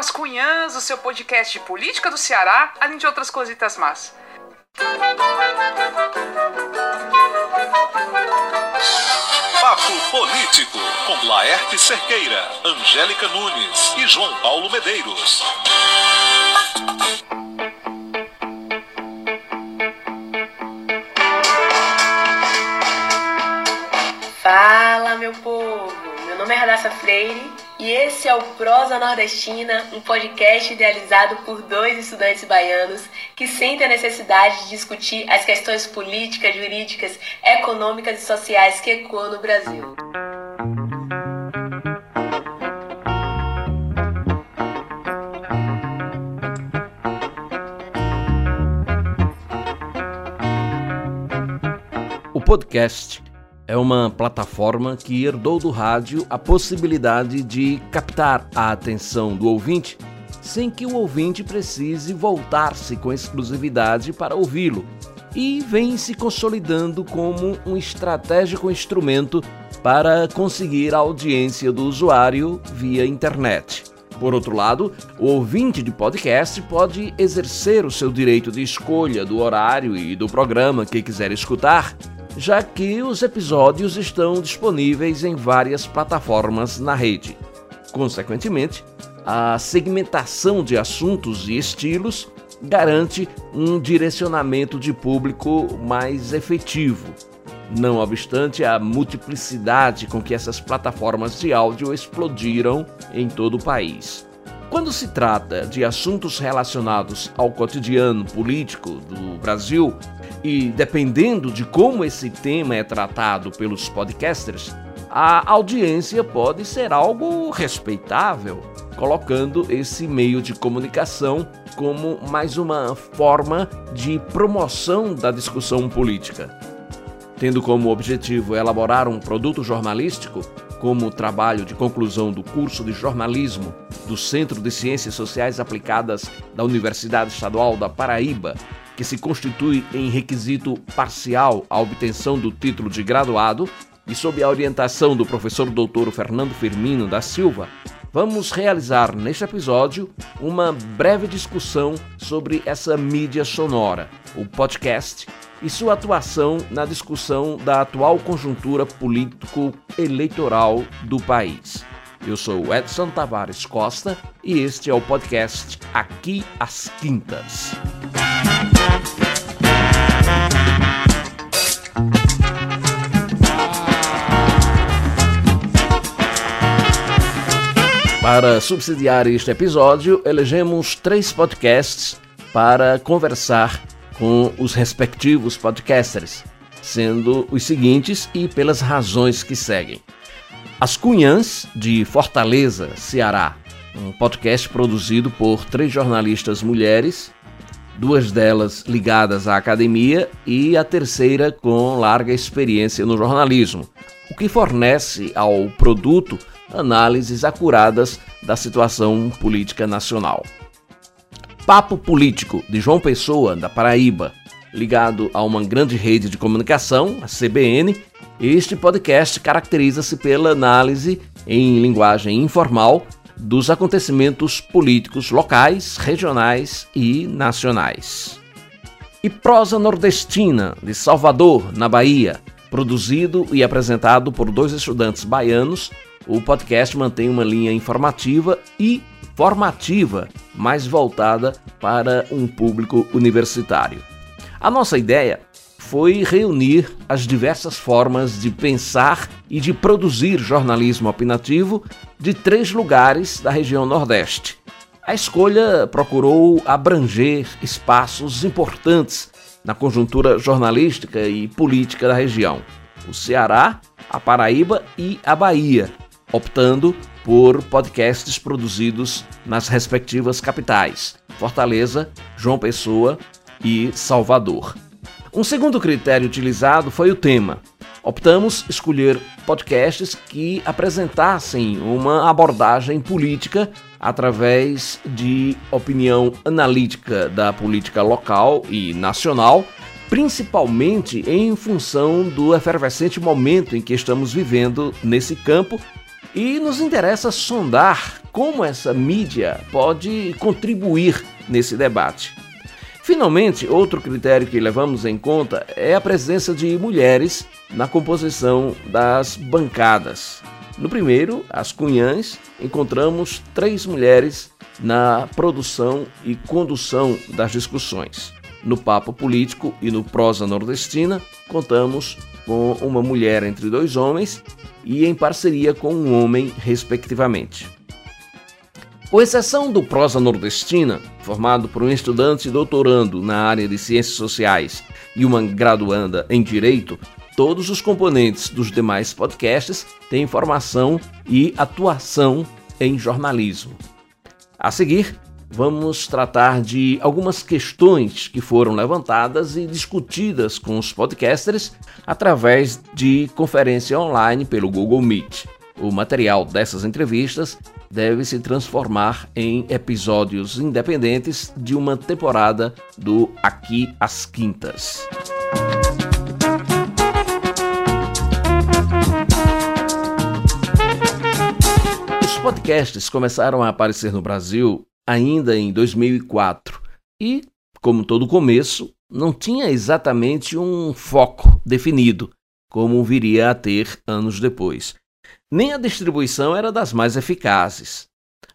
as Cunhãs, o seu podcast de política do Ceará, além de outras cositas más. Papo Político, com Laerte Cerqueira, Angélica Nunes e João Paulo Medeiros. Fala, meu povo! Meu nome é Radassa Freire e esse é o Prosa Nordestina, um podcast idealizado por dois estudantes baianos que sentem a necessidade de discutir as questões políticas, jurídicas, econômicas e sociais que ecoam no Brasil. O podcast é uma plataforma que herdou do rádio a possibilidade de captar a atenção do ouvinte sem que o ouvinte precise voltar-se com exclusividade para ouvi-lo, e vem se consolidando como um estratégico instrumento para conseguir a audiência do usuário via internet. Por outro lado, o ouvinte de podcast pode exercer o seu direito de escolha do horário e do programa que quiser escutar já que os episódios estão disponíveis em várias plataformas na rede. Consequentemente, a segmentação de assuntos e estilos garante um direcionamento de público mais efetivo. Não obstante a multiplicidade com que essas plataformas de áudio explodiram em todo o país. Quando se trata de assuntos relacionados ao cotidiano político do Brasil, e dependendo de como esse tema é tratado pelos podcasters, a audiência pode ser algo respeitável, colocando esse meio de comunicação como mais uma forma de promoção da discussão política. Tendo como objetivo elaborar um produto jornalístico, como o trabalho de conclusão do curso de jornalismo do Centro de Ciências Sociais Aplicadas da Universidade Estadual da Paraíba, que se constitui em requisito parcial à obtenção do título de graduado, e sob a orientação do professor doutor Fernando Firmino da Silva, vamos realizar neste episódio uma breve discussão sobre essa mídia sonora, o podcast, e sua atuação na discussão da atual conjuntura político-eleitoral do país. Eu sou Edson Tavares Costa e este é o podcast Aqui às Quintas. Para subsidiar este episódio, elegemos três podcasts para conversar com os respectivos podcasters, sendo os seguintes e pelas razões que seguem. As Cunhãs, de Fortaleza, Ceará, um podcast produzido por três jornalistas mulheres, duas delas ligadas à academia e a terceira com larga experiência no jornalismo, o que fornece ao produto análises acuradas da situação política nacional. Papo Político, de João Pessoa, da Paraíba, ligado a uma grande rede de comunicação, a CBN, este podcast caracteriza-se pela análise em linguagem informal dos acontecimentos políticos locais, regionais e nacionais. E Prosa Nordestina, de Salvador, na Bahia, produzido e apresentado por dois estudantes baianos o podcast mantém uma linha informativa e formativa mais voltada para um público universitário. A nossa ideia foi reunir as diversas formas de pensar e de produzir jornalismo opinativo de três lugares da região Nordeste. A escolha procurou abranger espaços importantes na conjuntura jornalística e política da região: o Ceará, a Paraíba e a Bahia, optando por podcasts produzidos nas respectivas capitais, Fortaleza, João Pessoa e Salvador. Um segundo critério utilizado foi o tema. Optamos escolher podcasts que apresentassem uma abordagem política através de opinião analítica da política local e nacional, principalmente em função do efervescente momento em que estamos vivendo nesse campo E nos interessa sondar como essa mídia pode contribuir nesse debate. Finalmente, outro critério que levamos em conta é a presença de mulheres na composição das bancadas. No primeiro, as Cunhãs, encontramos três mulheres na produção e condução das discussões. No Papo Político e no Prosa Nordestina, contamos com uma mulher entre dois homens e em parceria com um homem, respectivamente. Com exceção do Prosa Nordestina, formado por um estudante doutorando na área de Ciências Sociais e uma graduanda em Direito, todos os componentes dos demais podcasts têm formação e atuação em jornalismo. A seguir, vamos tratar de algumas questões que foram levantadas e discutidas com os podcasters através de conferência online pelo Google Meet. O material dessas entrevistas deve se transformar em episódios independentes de uma temporada do Aqui às Quintas. podcasts começaram a aparecer no Brasil ainda em 2004 e, como todo começo, não tinha exatamente um foco definido, como viria a ter anos depois. Nem a distribuição era das mais eficazes.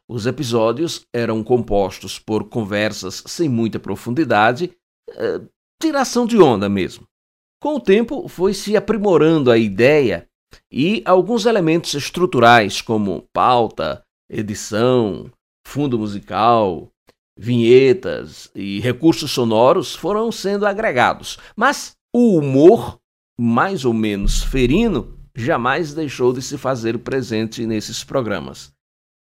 Os episódios eram compostos por conversas sem muita profundidade, é, tiração de onda mesmo. Com o tempo, foi se aprimorando a ideia e alguns elementos estruturais, como pauta, edição, fundo musical, vinhetas e recursos sonoros, foram sendo agregados. Mas o humor, mais ou menos ferino, jamais deixou de se fazer presente nesses programas.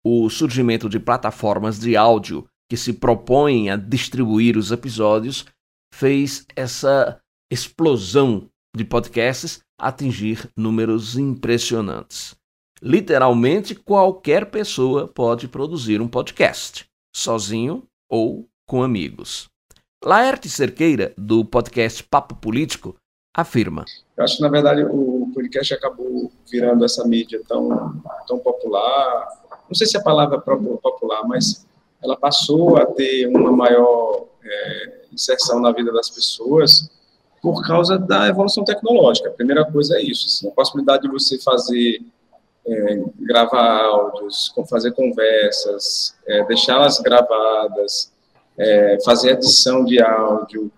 O surgimento de plataformas de áudio que se propõem a distribuir os episódios fez essa explosão de podcasts atingir números impressionantes. Literalmente, qualquer pessoa pode produzir um podcast, sozinho ou com amigos. Laerte Cerqueira, do podcast Papo Político, afirma. Eu acho que, na verdade, o podcast acabou virando essa mídia tão, tão popular. Não sei se a palavra é popular, mas ela passou a ter uma maior é, inserção na vida das pessoas por causa da evolução tecnológica. A primeira coisa é isso, assim, a possibilidade de você fazer, é, gravar áudios, fazer conversas, é, deixá-las gravadas, é, fazer edição de áudio,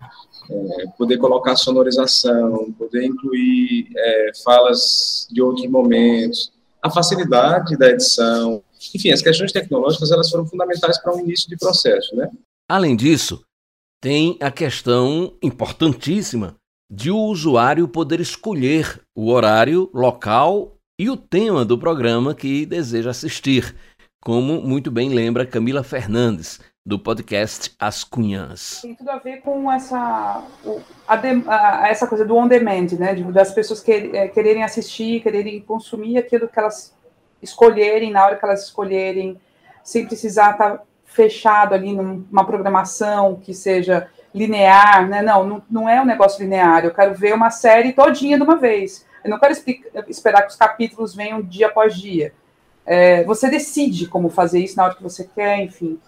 é, poder colocar sonorização, poder incluir é, falas de outros momentos, a facilidade da edição, enfim, as questões tecnológicas elas foram fundamentais para o início de processo, né? Além disso, tem a questão importantíssima de o usuário poder escolher o horário, local e o tema do programa que deseja assistir, como muito bem lembra Camila Fernandes, do podcast As Cunhãs. Tem tudo a ver com essa, a, a, essa coisa do on demand, né? das pessoas que, é, quererem assistir, quererem consumir aquilo que elas escolherem na hora que elas escolherem, sem precisar estar fechado ali numa programação que seja linear, né? Não, não, não é um negócio linear. Eu quero ver uma série todinha de uma vez. Eu não quero esperar que os capítulos venham dia após dia. É, você decide como fazer isso na hora que você quer, enfim.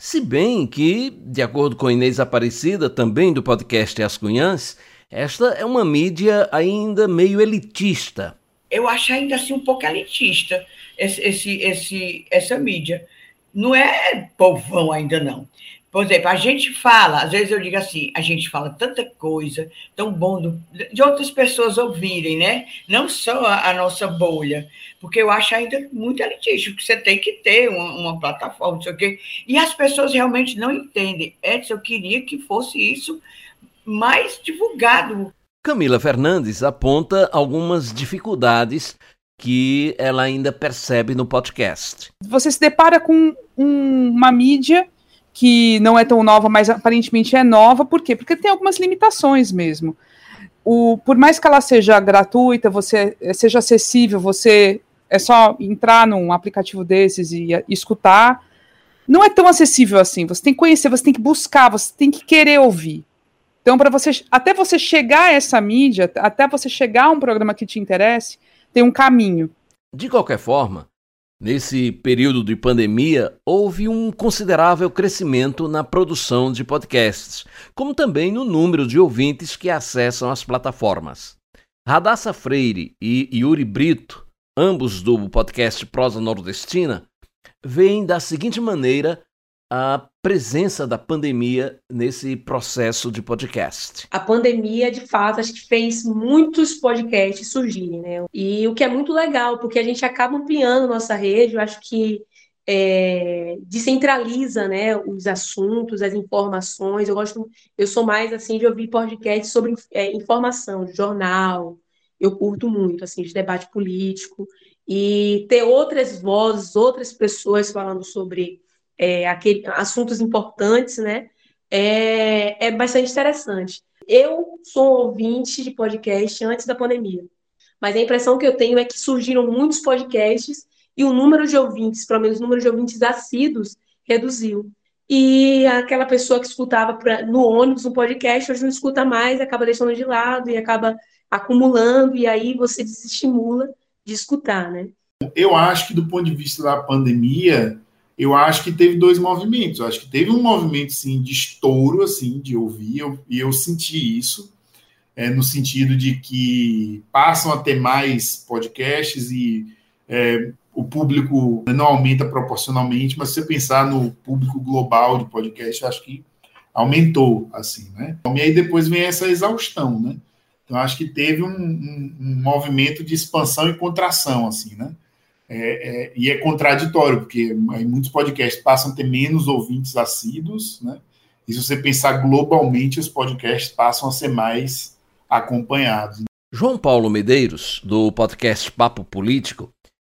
Se bem que, de acordo com Inês Aparecida, também do podcast As Cunhãs, esta é uma mídia ainda meio elitista. Eu acho ainda assim um pouco elitista esse, esse, esse, essa mídia. Não é povão ainda não. Por exemplo, a gente fala, às vezes eu digo assim, a gente fala tanta coisa, tão bom do, de outras pessoas ouvirem, né? Não só a, a, nossa bolha, porque eu acho ainda muito elitista, que você tem que ter uma, uma, plataforma, não sei o quê. E as pessoas realmente não entendem. Edson, eu queria que fosse isso mais divulgado. Camila Fernandes aponta algumas dificuldades que ela ainda percebe no podcast. Você se depara com um, uma mídia que não é tão nova, mas aparentemente é nova. Por quê? Porque tem algumas limitações mesmo. O, por mais que ela seja gratuita, você seja acessível, você é só entrar num aplicativo desses e, e escutar. Não é tão acessível assim. Você tem que conhecer, você tem que buscar, você tem que querer ouvir. Então, para você, até você chegar a essa mídia, até você chegar a um programa que te interesse, tem um caminho. De qualquer forma, Nesse período de pandemia, houve um considerável crescimento na produção de podcasts, como também no número de ouvintes que acessam as plataformas. Radassa Freire e Yuri Brito, ambos do podcast Prosa Nordestina, veem da seguinte maneira a presença da pandemia nesse processo de podcast? A pandemia, de fato, acho que fez muitos podcasts surgirem, né? E o que é muito legal, porque a gente acaba ampliando nossa rede, eu acho que é, descentraliza, né, os assuntos, as informações. Eu gosto, eu sou mais assim de ouvir podcasts sobre é, informação, jornal. Eu curto muito assim de debate político e ter outras vozes, outras pessoas falando sobre é, aquele, assuntos importantes, né? É, é bastante interessante. Eu sou ouvinte de podcast antes da pandemia, mas a impressão que eu tenho é que surgiram muitos podcasts e o número de ouvintes, pelo menos o número de ouvintes assíduos, reduziu. E aquela pessoa que escutava pra, no ônibus um podcast, hoje não escuta mais, acaba deixando de lado e acaba acumulando, e aí você desestimula de escutar, né? Eu acho que do ponto de vista da pandemia, eu acho que teve dois movimentos. Eu acho que teve um movimento, sim, de estouro, assim, de ouvir, eu, e eu senti isso, é, no sentido de que passam a ter mais podcasts e é, o público não aumenta proporcionalmente, mas se você pensar no público global de podcast, acho que aumentou, assim, né? E aí depois vem essa exaustão, né? Então, acho que teve um, um, um movimento de expansão e contração, assim, né? É, é, e é contraditório, porque muitos podcasts passam a ter menos ouvintes assíduos, né? E se você pensar globalmente, os podcasts passam a ser mais acompanhados. João Paulo Medeiros, do podcast Papo Político,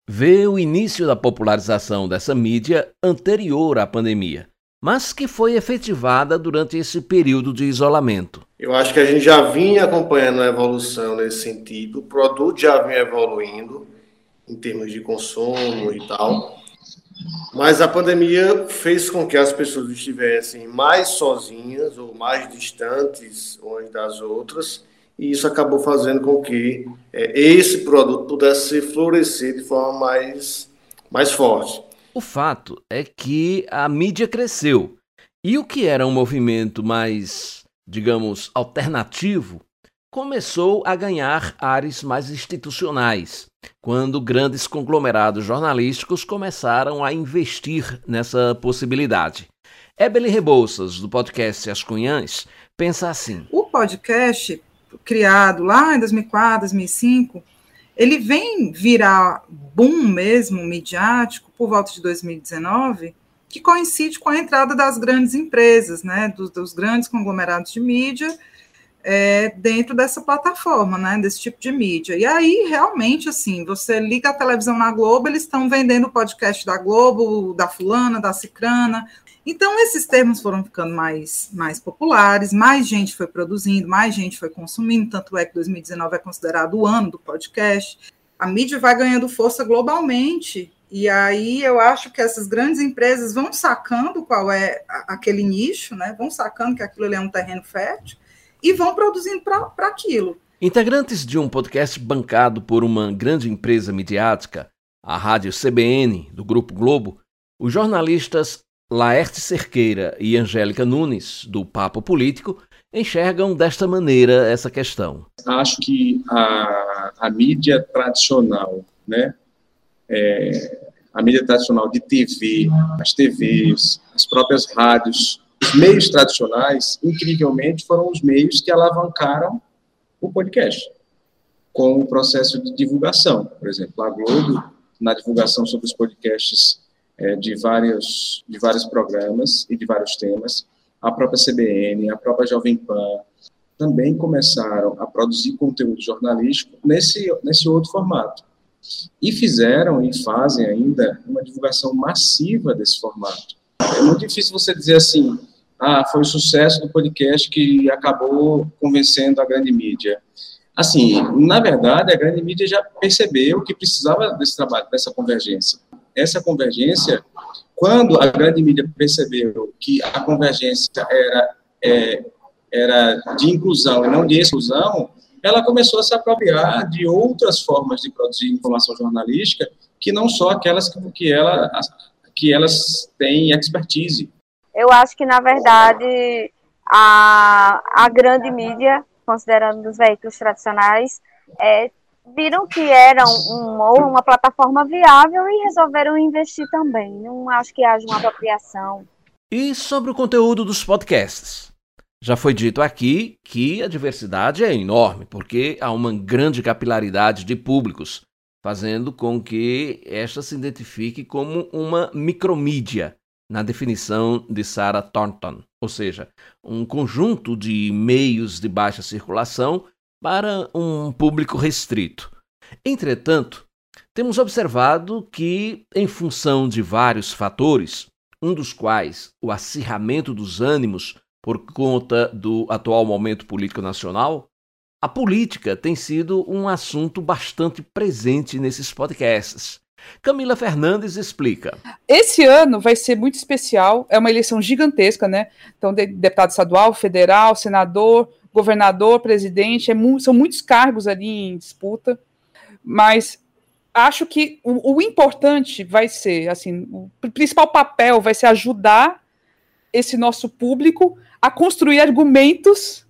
vê o início da popularização dessa mídia anterior à pandemia, mas que foi efetivada durante esse período de isolamento. Eu acho que a gente já vinha acompanhando a evolução nesse sentido, o produto já vinha evoluindo em termos de consumo e tal. Mas a pandemia fez com que as pessoas estivessem mais sozinhas ou mais distantes umas das outras, e isso acabou fazendo com que é, esse produto pudesse florescer de forma mais, mais forte. O fato é que a mídia cresceu e o que era um movimento mais, digamos, alternativo começou a ganhar ares mais institucionais, quando grandes conglomerados jornalísticos começaram a investir nessa possibilidade. Ebele Rebouças, do podcast As Cunhãs, pensa assim: O podcast, criado lá em 2004, 2005, ele vem virar boom mesmo, midiático, por volta de 2019, que coincide com a entrada das grandes empresas, né, dos, dos grandes conglomerados de mídia é, dentro dessa plataforma, né, desse tipo de mídia. E aí, realmente, assim, você liga a televisão na Globo, eles estão vendendo o podcast da Globo, da fulana, da cicrana. Então, esses termos foram ficando mais, mais populares, mais gente foi produzindo, mais gente foi consumindo, tanto é que 2019 é considerado o ano do podcast. A mídia vai ganhando força globalmente, e aí eu acho que essas grandes empresas vão sacando qual é aquele nicho, né? Vão sacando que aquilo é um terreno fértil e vão produzindo para aquilo. Integrantes de um podcast bancado por uma grande empresa midiática, a Rádio CBN, do Grupo Globo, os jornalistas Laerte Cerqueira e Angélica Nunes, do Papo Político, enxergam desta maneira essa questão. Acho que a, a mídia tradicional, né, é, a mídia tradicional de TV, as TVs, as próprias rádios, os meios tradicionais, incrivelmente, foram os meios que alavancaram o podcast, com o processo de divulgação. Por exemplo, a Globo, na divulgação sobre os podcasts é, de, vários, de vários programas e de vários temas, a própria CBN, a própria Jovem Pan, também começaram a produzir conteúdo jornalístico nesse, nesse outro formato. E fizeram e fazem ainda uma divulgação massiva desse formato. É muito difícil você dizer assim, ah, foi o sucesso do podcast que acabou convencendo a grande mídia. Assim, na verdade, a grande mídia já percebeu que precisava desse trabalho, dessa convergência. Essa convergência, quando a grande mídia percebeu que a convergência era, é, era de inclusão e não de exclusão, ela começou a se apropriar de outras formas de produzir informação jornalística, que não só aquelas que, que, ela, que elas têm expertise. Eu acho que, na verdade, a, a grande mídia, considerando os veículos tradicionais, é, viram que era uma, uma plataforma viável e resolveram investir também. Não acho que haja uma apropriação. E sobre o conteúdo dos podcasts? Já foi dito aqui que a diversidade é enorme, porque há uma grande capilaridade de públicos, fazendo com que esta se identifique como uma micromídia, na definição de Sarah Thornton, ou seja, um conjunto de meios de baixa circulação para um público restrito. Entretanto, temos observado que, em função de vários fatores, um dos quais o acirramento dos ânimos por conta do atual momento político nacional, a política tem sido um assunto bastante presente nesses podcasts. Camila Fernandes explica. Esse ano vai ser muito especial, é uma eleição gigantesca, né? Então, de deputado estadual, federal, senador, governador, presidente, é mu são muitos cargos ali em disputa, mas acho que o, o, importante vai ser, assim, o principal papel vai ser ajudar esse nosso público a construir argumentos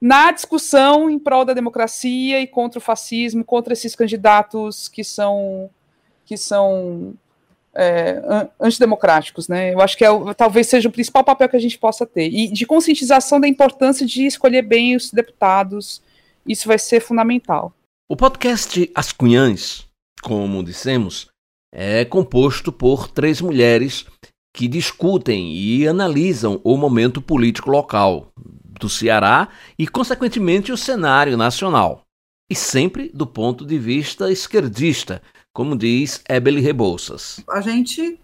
na discussão em prol da democracia e contra o fascismo, contra esses candidatos que são que são é, antidemocráticos, né? Eu acho que é, talvez seja o principal papel que a gente possa ter e de conscientização da importância de escolher bem os deputados. Isso vai ser fundamental. O podcast As Cunhãs, como dissemos, é composto por três mulheres que discutem e analisam o momento político local do Ceará e, consequentemente, o cenário nacional. E sempre do ponto de vista esquerdista, como diz Ebele Rebouças. A gente,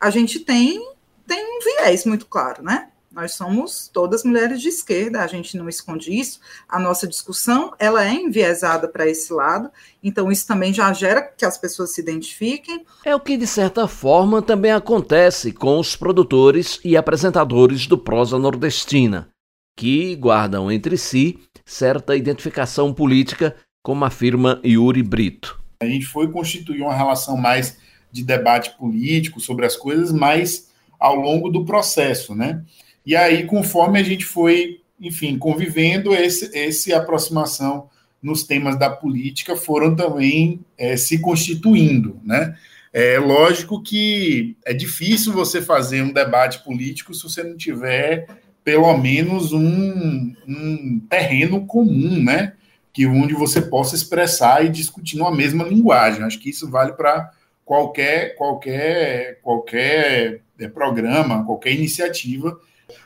a gente tem, tem um viés muito claro, né? Nós somos todas mulheres de esquerda, a gente não esconde isso. A nossa discussão ela é enviesada para esse lado, então isso também já gera que as pessoas se identifiquem. É o que de certa forma também acontece com os produtores e apresentadores do prosa nordestina, que guardam entre si certa identificação política, como afirma Yuri Brito. A gente foi constituir uma relação mais de debate político sobre as coisas, mas ao longo do processo, né? E aí, conforme a gente foi, enfim, convivendo, esse, esse aproximação nos temas da política foram também é, se constituindo, né? É lógico que é difícil você fazer um debate político se você não tiver pelo menos um, um terreno comum, né? Que onde você possa expressar e discutir numa mesma linguagem. Acho que isso vale para qualquer qualquer qualquer é, programa, qualquer iniciativa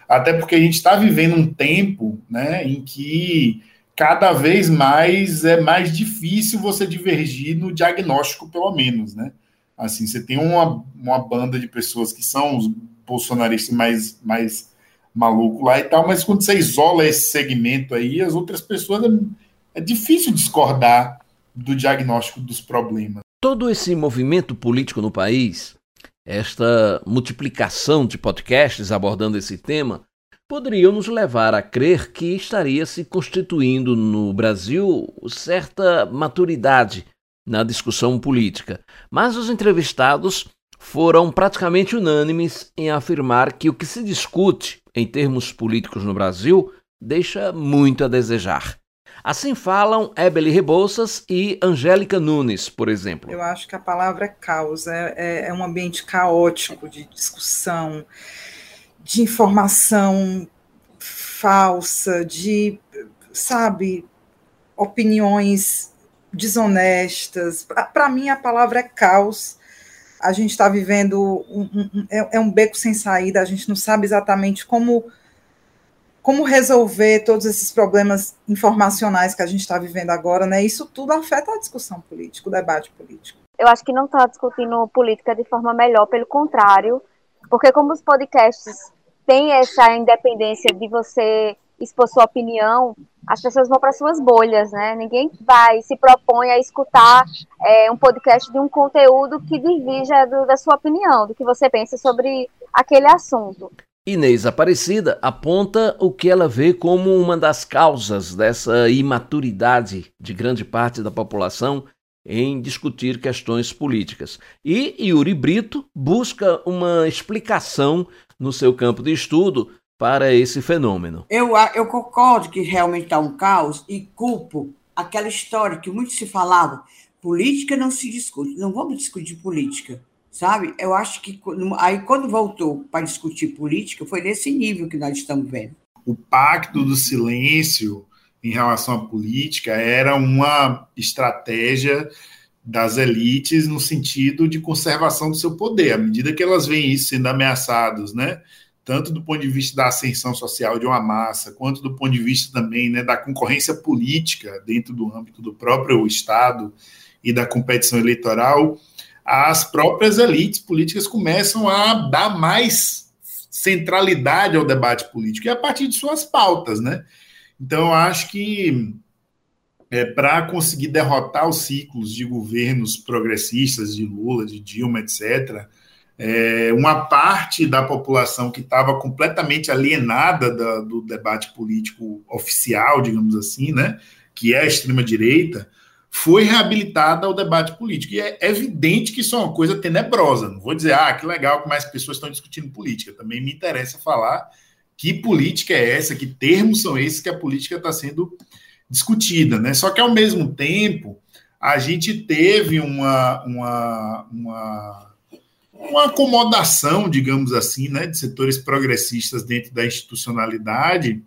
até porque a gente está vivendo um tempo né, em que cada vez mais é mais difícil você divergir no diagnóstico, pelo menos, né? Assim, você tem uma, uma banda de pessoas que são os bolsonaristas mais, mais malucos lá e tal, mas quando você isola esse segmento aí, as outras pessoas é, difícil discordar do diagnóstico dos problemas. Todo esse movimento político no país esta multiplicação de podcasts abordando esse tema poderiam nos levar a crer que estaria se constituindo no Brasil certa maturidade na discussão política. Mas os entrevistados foram praticamente unânimes em afirmar que o que se discute em termos políticos no Brasil deixa muito a desejar. Assim falam Ebele Rebouças e Angélica Nunes, por exemplo. Eu acho que a palavra é caos, é, é um ambiente caótico de discussão, de informação falsa, de, sabe, opiniões desonestas. Para mim, a palavra é caos. A gente está vivendo um, um, é, é um beco sem saída. A gente não sabe exatamente como como resolver todos esses problemas informacionais que a gente está vivendo agora, né? Isso tudo afeta a discussão política, o debate político. Eu acho que não está discutindo política de forma melhor, pelo contrário, porque como os podcasts têm essa independência de você expor sua opinião, as pessoas vão para suas bolhas, né? Ninguém vai se propõe a escutar é, um podcast de um conteúdo que divija do, da sua opinião, do que você pensa sobre aquele assunto. Inês Aparecida aponta o que ela vê como uma das causas dessa imaturidade de grande parte da população em discutir questões políticas. E Yuri Brito busca uma explicação no seu campo de estudo para esse fenômeno. Eu, eu concordo que realmente está um caos e culpo aquela história que muito se falava: política não se discute, não vamos discutir política sabe? Eu acho que aí quando voltou para discutir política foi nesse nível que nós estamos vendo. O pacto do silêncio em relação à política era uma estratégia das elites no sentido de conservação do seu poder, à medida que elas veem isso sendo ameaçados, né? Tanto do ponto de vista da ascensão social de uma massa, quanto do ponto de vista também né, da concorrência política dentro do âmbito do próprio Estado e da competição eleitoral, as próprias elites políticas começam a dar mais centralidade ao debate político e a partir de suas pautas, né? Então, acho que é, para conseguir derrotar os ciclos de governos progressistas, de Lula, de Dilma, etc., é, uma parte da população que estava completamente alienada da, do debate político oficial, digamos assim, né, que é a extrema-direita, foi reabilitada ao debate político. E é evidente que isso é uma coisa tenebrosa. Não vou dizer, ah, que legal que mais pessoas estão discutindo política. Também me interessa falar que política é essa, que termos são esses que a política está sendo discutida. Né? Só que, ao mesmo tempo, a gente teve uma, uma, uma, uma acomodação, digamos assim, né, de setores progressistas dentro da institucionalidade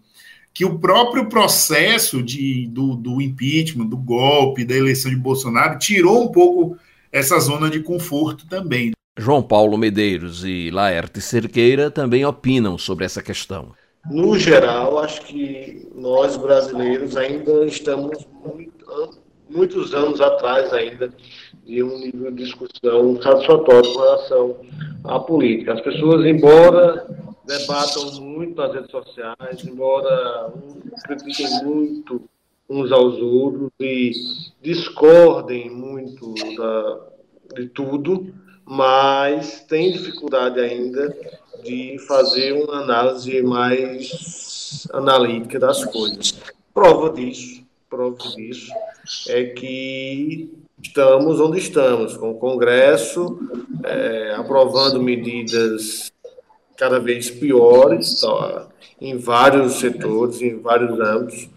que o próprio processo de, do, do impeachment, do golpe, da eleição de Bolsonaro, tirou um pouco essa zona de conforto também. João Paulo Medeiros e Laerte Cerqueira também opinam sobre essa questão. No geral, acho que nós brasileiros ainda estamos muito, muitos anos atrás ainda de um nível de discussão satisfatório com relação à política. As pessoas, embora debatam muito nas redes sociais, embora critiquem muito uns aos outros e discordem muito da, de tudo, mas têm dificuldade ainda de fazer uma análise mais analítica das coisas. Prova disso, prova disso é que estamos onde estamos, com o Congresso é, aprovando medidas cada vez piores tá, em vários setores, em vários âmbitos.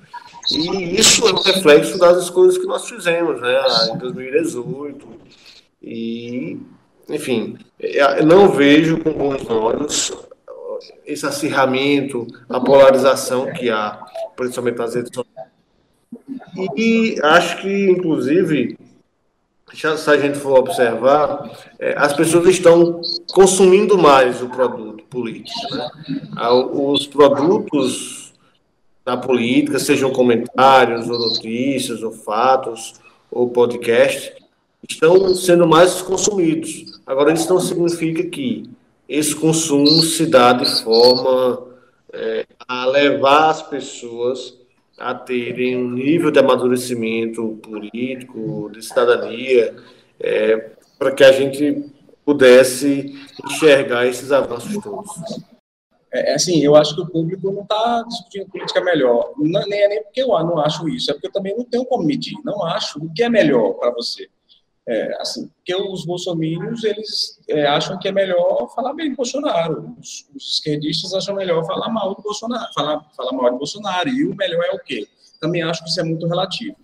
E isso é um reflexo das coisas que nós fizemos né, em 2018. E, enfim, eu não vejo com bons olhos esse acirramento, a polarização que há, principalmente nas redes sociais. E acho que, inclusive, se a gente for observar, é, as pessoas estão consumindo mais o produto político. Né? Os produtos da política, sejam comentários, ou notícias, ou fatos, ou podcast, estão sendo mais consumidos. Agora, isso não significa que esse consumo se dá de forma é, a levar as pessoas a terem um nível de amadurecimento político, de cidadania, é, para que a gente pudesse enxergar esses avanços todos. É, é assim, eu acho que o público não está discutindo política melhor. Não, nem é nem porque eu não acho isso, é porque eu também não tenho como medir. Não acho o que é melhor para você. É, assim, porque os bolsominions, eles é, acham que é melhor falar bem do Bolsonaro. Os, os, esquerdistas acham melhor falar mal do Bolsonaro, falar, falar mal do Bolsonaro. E o melhor é o quê? Também acho que isso é muito relativo.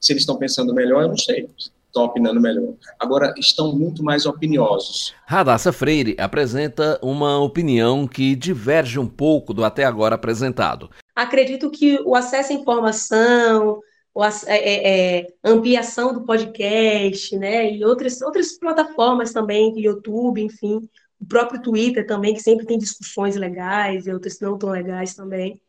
Se eles estão pensando melhor, eu não sei. Estão opinando melhor. Agora, estão muito mais opiniosos. Radassa Freire apresenta uma opinião que diverge um pouco do até agora apresentado. Acredito que o acesso à informação, é, é, é, ampliação do podcast, né, e outras, outras plataformas também, YouTube, enfim, o próprio Twitter também, que sempre tem discussões legais e outras não tão legais também,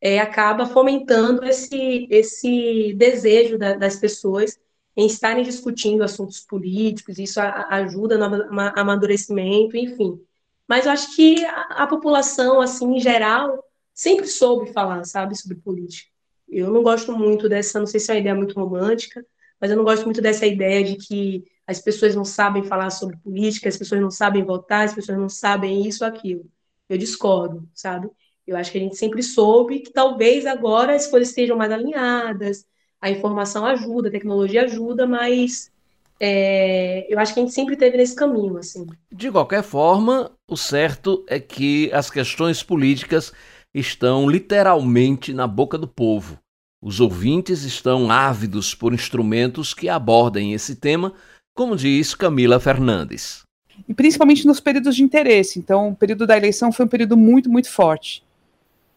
é, acaba fomentando esse, esse desejo da, das pessoas em estarem discutindo assuntos políticos, isso ajuda no amadurecimento, enfim. Mas eu acho que a, população, assim, em geral, sempre soube falar, sabe, sobre política. Eu não gosto muito dessa, não sei se é uma ideia muito romântica, mas eu não gosto muito dessa ideia de que as pessoas não sabem falar sobre política, as pessoas não sabem votar, as pessoas não sabem isso aquilo. Eu discordo, sabe? Eu acho que a gente sempre soube que talvez agora as coisas estejam mais alinhadas, a informação ajuda, a tecnologia ajuda, mas é, eu acho que a gente sempre teve nesse caminho, assim. De qualquer forma, o certo é que as questões políticas estão literalmente na boca do povo. Os ouvintes estão ávidos por instrumentos que abordem esse tema, como diz Camila Fernandes. E principalmente nos períodos de interesse. Então, o período da eleição foi um período muito, muito forte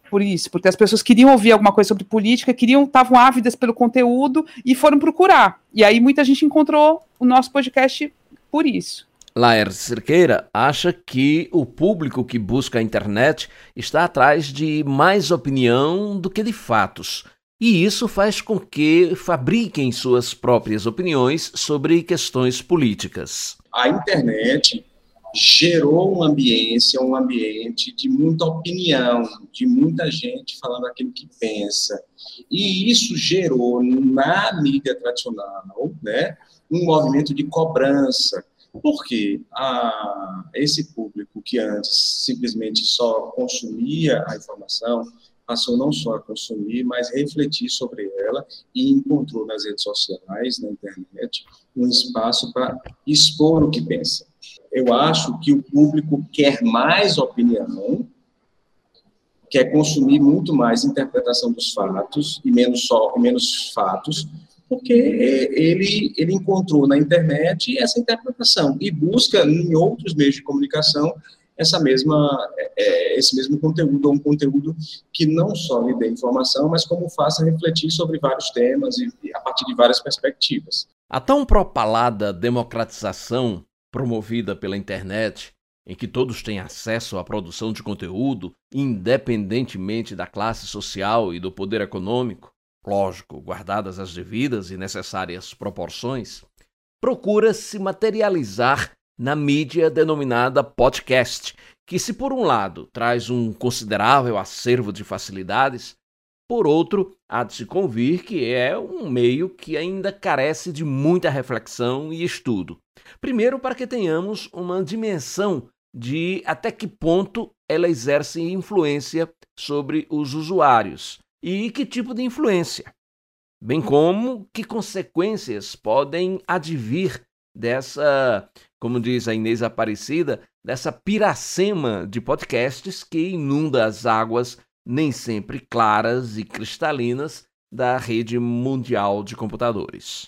por isso, porque as pessoas queriam ouvir alguma coisa sobre política, queriam, estavam ávidas pelo conteúdo e foram procurar. E aí muita gente encontrou o nosso podcast por isso. Laer Cerqueira acha que o público que busca a internet está atrás de mais opinião do que de fatos. E isso faz com que fabriquem suas próprias opiniões sobre questões políticas. A internet gerou uma ambiência, um ambiente de muita opinião, de muita gente falando aquilo que pensa. E isso gerou na mídia tradicional né, um movimento de cobrança. Porque a, esse público que antes simplesmente só consumia a informação, passou não só a consumir, mas refletir sobre ela e encontrou nas redes sociais, na internet, um espaço para expor o que pensa eu acho que o público quer mais opinião, quer consumir muito mais interpretação dos fatos e menos só menos fatos, porque ele ele encontrou na internet essa interpretação e busca em outros meios de comunicação essa mesma é, esse mesmo conteúdo, um conteúdo que não só lhe dê informação, mas como faça refletir sobre vários temas e, e a partir de várias perspectivas. A tão propalada democratização promovida pela internet, em que todos têm acesso à produção de conteúdo, independentemente da classe social e do poder econômico, lógico, guardadas as devidas e necessárias proporções, procura se materializar na mídia denominada podcast, que, se por um lado traz um considerável acervo de facilidades, por outro, há de se convir que é um meio que ainda carece de muita reflexão e estudo. Primeiro, para que tenhamos uma dimensão de até que ponto ela exerce influência sobre os usuários e que tipo de influência, bem como que consequências podem advir dessa, como diz a Inês Aparecida, dessa piracema de podcasts que inunda as águas nem sempre claras e cristalinas da rede mundial de computadores.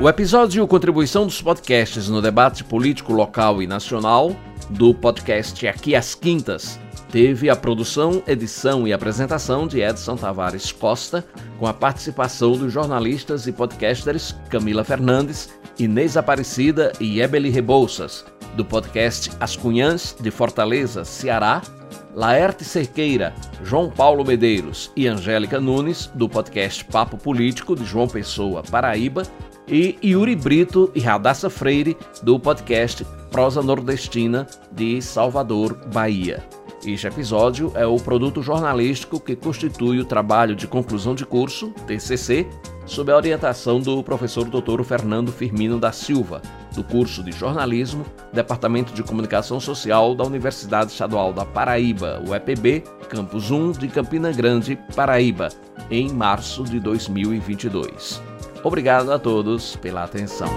O episódio Contribuição dos Podcasts no debate político local e nacional do podcast Aqui às Quintas teve a produção, edição e apresentação de Edson Tavares Costa, com a participação dos jornalistas e podcasters Camila Fernandes, Inês Aparecida e Ebeli Rebouças, do podcast As Cunhãs, de Fortaleza, Ceará, Laerte Cerqueira, João Paulo Medeiros e Angélica Nunes, do podcast Papo Político, de João Pessoa, Paraíba, e Yuri Brito e Radassa Freire, do podcast Prosa Nordestina, de Salvador, Bahia. Este episódio é o produto jornalístico que constitui o trabalho de conclusão de curso, TCC, sob a orientação do professor Dr. Fernando Firmino da Silva, do curso de jornalismo, Departamento de Comunicação Social da Universidade Estadual da Paraíba, UEPB, Campus 1 de Campina Grande, Paraíba, em março de 2022. Obrigado a todos pela atenção.